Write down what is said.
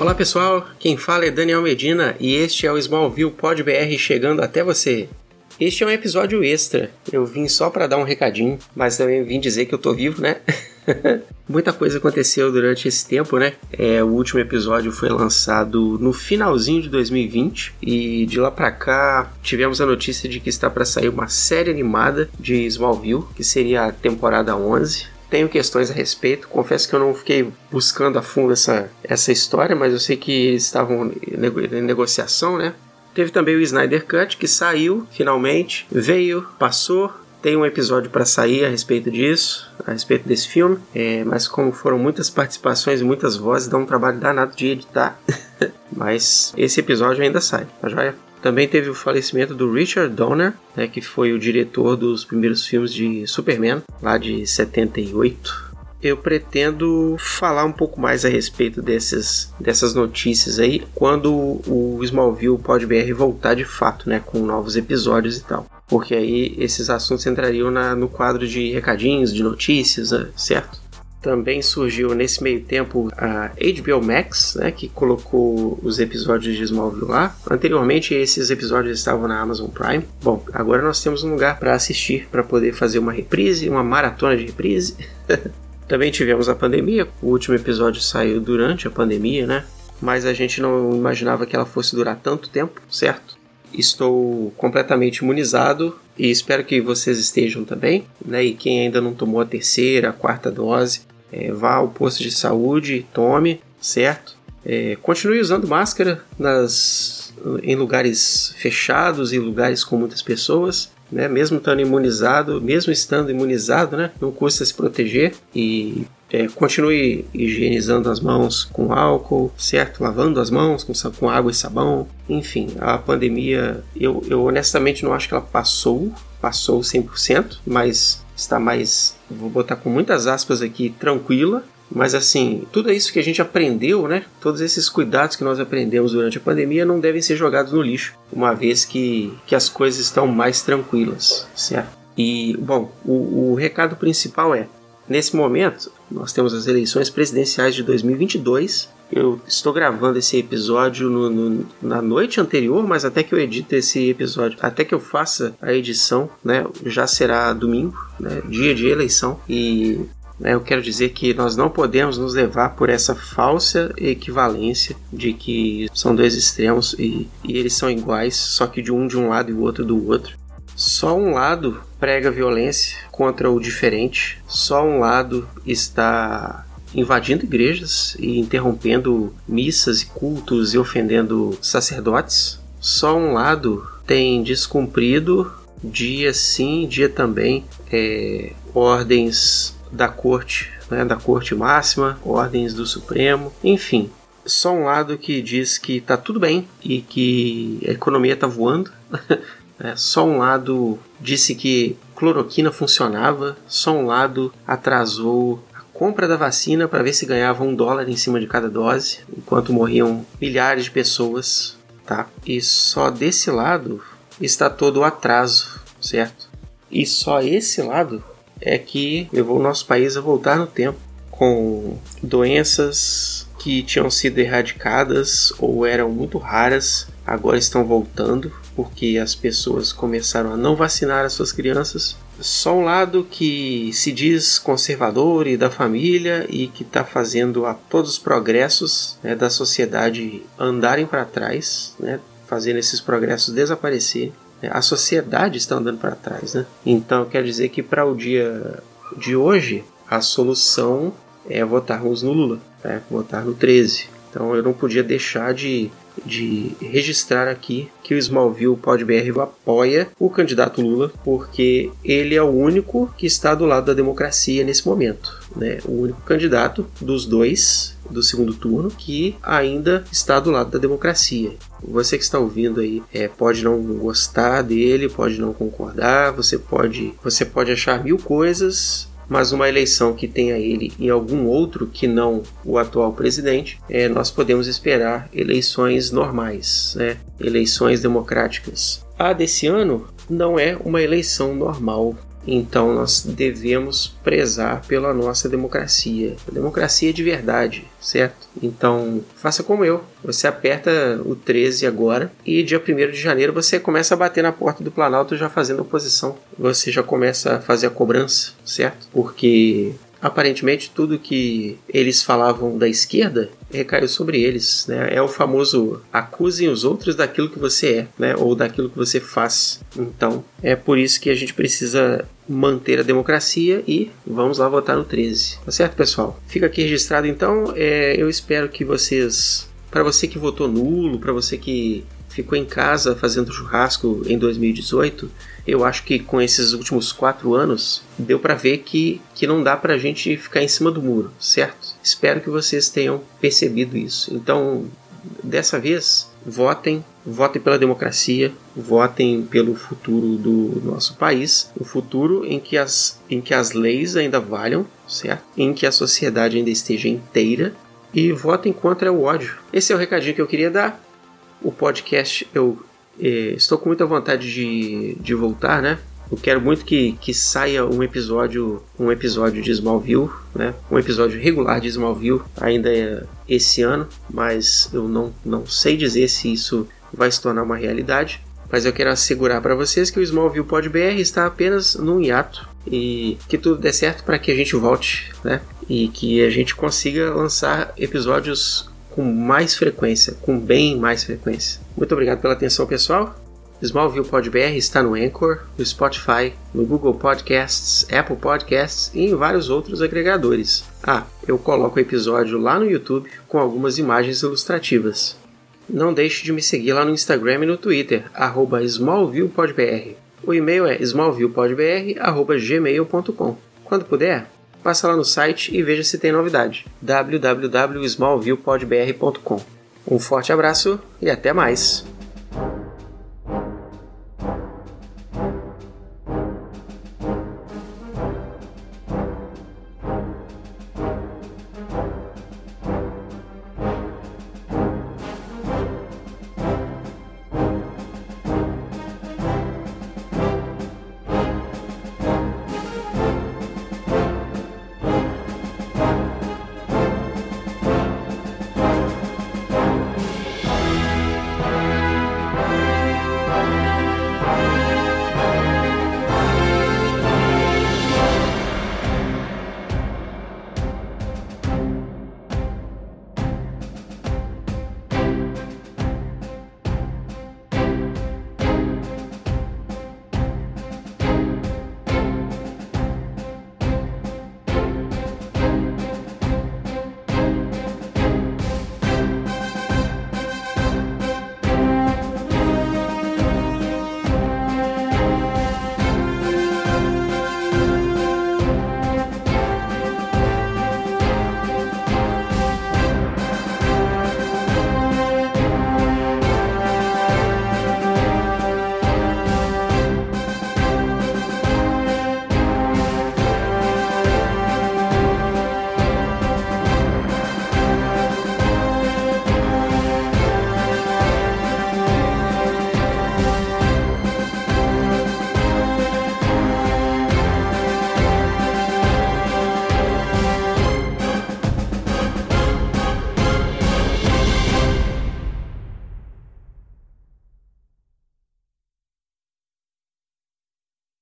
Olá pessoal, quem fala é Daniel Medina e este é o Smallville Pod BR chegando até você. Este é um episódio extra. Eu vim só para dar um recadinho, mas também vim dizer que eu tô vivo, né? Muita coisa aconteceu durante esse tempo, né? É, o último episódio foi lançado no finalzinho de 2020 e de lá para cá tivemos a notícia de que está para sair uma série animada de Smallville, que seria a temporada 11 tenho questões a respeito. Confesso que eu não fiquei buscando a fundo essa, essa história, mas eu sei que eles estavam em negociação, né? Teve também o Snyder Cut, que saiu finalmente, veio, passou. Tem um episódio para sair a respeito disso, a respeito desse filme, é, mas como foram muitas participações e muitas vozes, dá um trabalho danado de editar. mas esse episódio ainda sai, tá joia? Também teve o falecimento do Richard Donner, né, que foi o diretor dos primeiros filmes de Superman, lá de 78 eu pretendo falar um pouco mais a respeito dessas, dessas notícias aí quando o Smallville pode BR voltar de fato, né, com novos episódios e tal. Porque aí esses assuntos entrariam na, no quadro de recadinhos, de notícias, né, certo? Também surgiu nesse meio tempo a HBO Max, né, que colocou os episódios de Smallville lá. Anteriormente esses episódios estavam na Amazon Prime. Bom, agora nós temos um lugar para assistir, para poder fazer uma reprise, uma maratona de reprise. Também tivemos a pandemia, o último episódio saiu durante a pandemia, né? Mas a gente não imaginava que ela fosse durar tanto tempo, certo? Estou completamente imunizado e espero que vocês estejam também, né? E quem ainda não tomou a terceira, a quarta dose, é, vá ao posto de saúde, tome, certo? É, continue usando máscara nas, em lugares fechados e lugares com muitas pessoas né? Mesmo estando imunizado, mesmo estando imunizado, né? Não custa se proteger e é, continue higienizando as mãos com álcool, certo? Lavando as mãos com, com água e sabão. Enfim, a pandemia, eu, eu honestamente não acho que ela passou, passou 100%, mas está mais, vou botar com muitas aspas aqui, tranquila. Mas assim, tudo isso que a gente aprendeu, né? Todos esses cuidados que nós aprendemos durante a pandemia não devem ser jogados no lixo, uma vez que, que as coisas estão mais tranquilas, certo? E, bom, o, o recado principal é: nesse momento, nós temos as eleições presidenciais de 2022. Eu estou gravando esse episódio no, no, na noite anterior, mas até que eu edite esse episódio, até que eu faça a edição, né, já será domingo, né, dia de eleição. E né, eu quero dizer que nós não podemos nos levar por essa falsa equivalência de que são dois extremos e, e eles são iguais, só que de um de um lado e o outro do outro. Só um lado prega violência contra o diferente, só um lado está invadindo igrejas e interrompendo missas e cultos e ofendendo sacerdotes. Só um lado tem descumprido dia sim, dia também, é, ordens da corte, né, da corte máxima, ordens do Supremo, enfim. Só um lado que diz que está tudo bem e que a economia está voando. é, só um lado disse que cloroquina funcionava. Só um lado atrasou a compra da vacina para ver se ganhava um dólar em cima de cada dose, enquanto morriam milhares de pessoas. Tá? E só desse lado está todo o atraso, certo? E só esse lado é que levou o nosso país a voltar no tempo com doenças que tinham sido erradicadas ou eram muito raras, agora estão voltando porque as pessoas começaram a não vacinar as suas crianças. Só um lado que se diz conservador e da família e que está fazendo a todos os progressos né, da sociedade andarem para trás, né, fazendo esses progressos desaparecerem a sociedade está andando para trás, né? Então quer dizer que para o dia de hoje a solução é votarmos no Lula, né? votar no 13. Então eu não podia deixar de, de registrar aqui que o Smallville Pod BR apoia o candidato Lula, porque ele é o único que está do lado da democracia nesse momento. Né? O único candidato dos dois do segundo turno que ainda está do lado da democracia. Você que está ouvindo aí é, pode não gostar dele, pode não concordar, você pode, você pode achar mil coisas, mas uma eleição que tenha ele em algum outro que não o atual presidente, é, nós podemos esperar eleições normais, né? eleições democráticas. A desse ano não é uma eleição normal Então nós devemos prezar pela nossa democracia. A democracia de verdade, certo? Então faça como eu. Você aperta o 13 agora e dia 1 de janeiro você começa a bater na porta do Planalto já fazendo oposição. Você já começa a fazer a cobrança, certo? Porque aparentemente tudo que eles falavam da esquerda recaiu sobre eles, né? É o famoso acusem os outros daquilo que você é, né? Ou daquilo que você faz. Então, é por isso que a gente precisa manter a democracia e vamos lá votar no 13. Tá certo, pessoal? Fica aqui registrado então. É, eu espero que vocês, para você que votou nulo, para você que ficou em casa fazendo churrasco em 2018, eu acho que com esses últimos quatro anos deu para ver que, que não dá para a gente ficar em cima do muro, certo? Espero que vocês tenham percebido isso. Então, dessa vez, votem, votem pela democracia, votem pelo futuro do nosso país, o futuro em que as, em que as leis ainda valham, certo? Em que a sociedade ainda esteja inteira e votem contra o ódio. Esse é o recadinho que eu queria dar. O podcast eu eh, estou com muita vontade de, de voltar, né? Eu quero muito que, que saia um episódio, um episódio de Smallville, né? Um episódio regular de Smallville ainda é esse ano, mas eu não, não sei dizer se isso vai se tornar uma realidade. Mas eu quero assegurar para vocês que o Smallville Pod BR está apenas num hiato e que tudo dê certo para que a gente volte, né? E que a gente consiga lançar episódios com mais frequência, com bem mais frequência. Muito obrigado pela atenção, pessoal. Smallville Pod BR está no Anchor, no Spotify, no Google Podcasts, Apple Podcasts e em vários outros agregadores. Ah, eu coloco o episódio lá no YouTube com algumas imagens ilustrativas. Não deixe de me seguir lá no Instagram e no Twitter, arroba smallvillepodbr. O e-mail é smallvillepodbr.gmail.com. Quando puder, passa lá no site e veja se tem novidade. www.smallvillepodbr.com. Um forte abraço e até mais!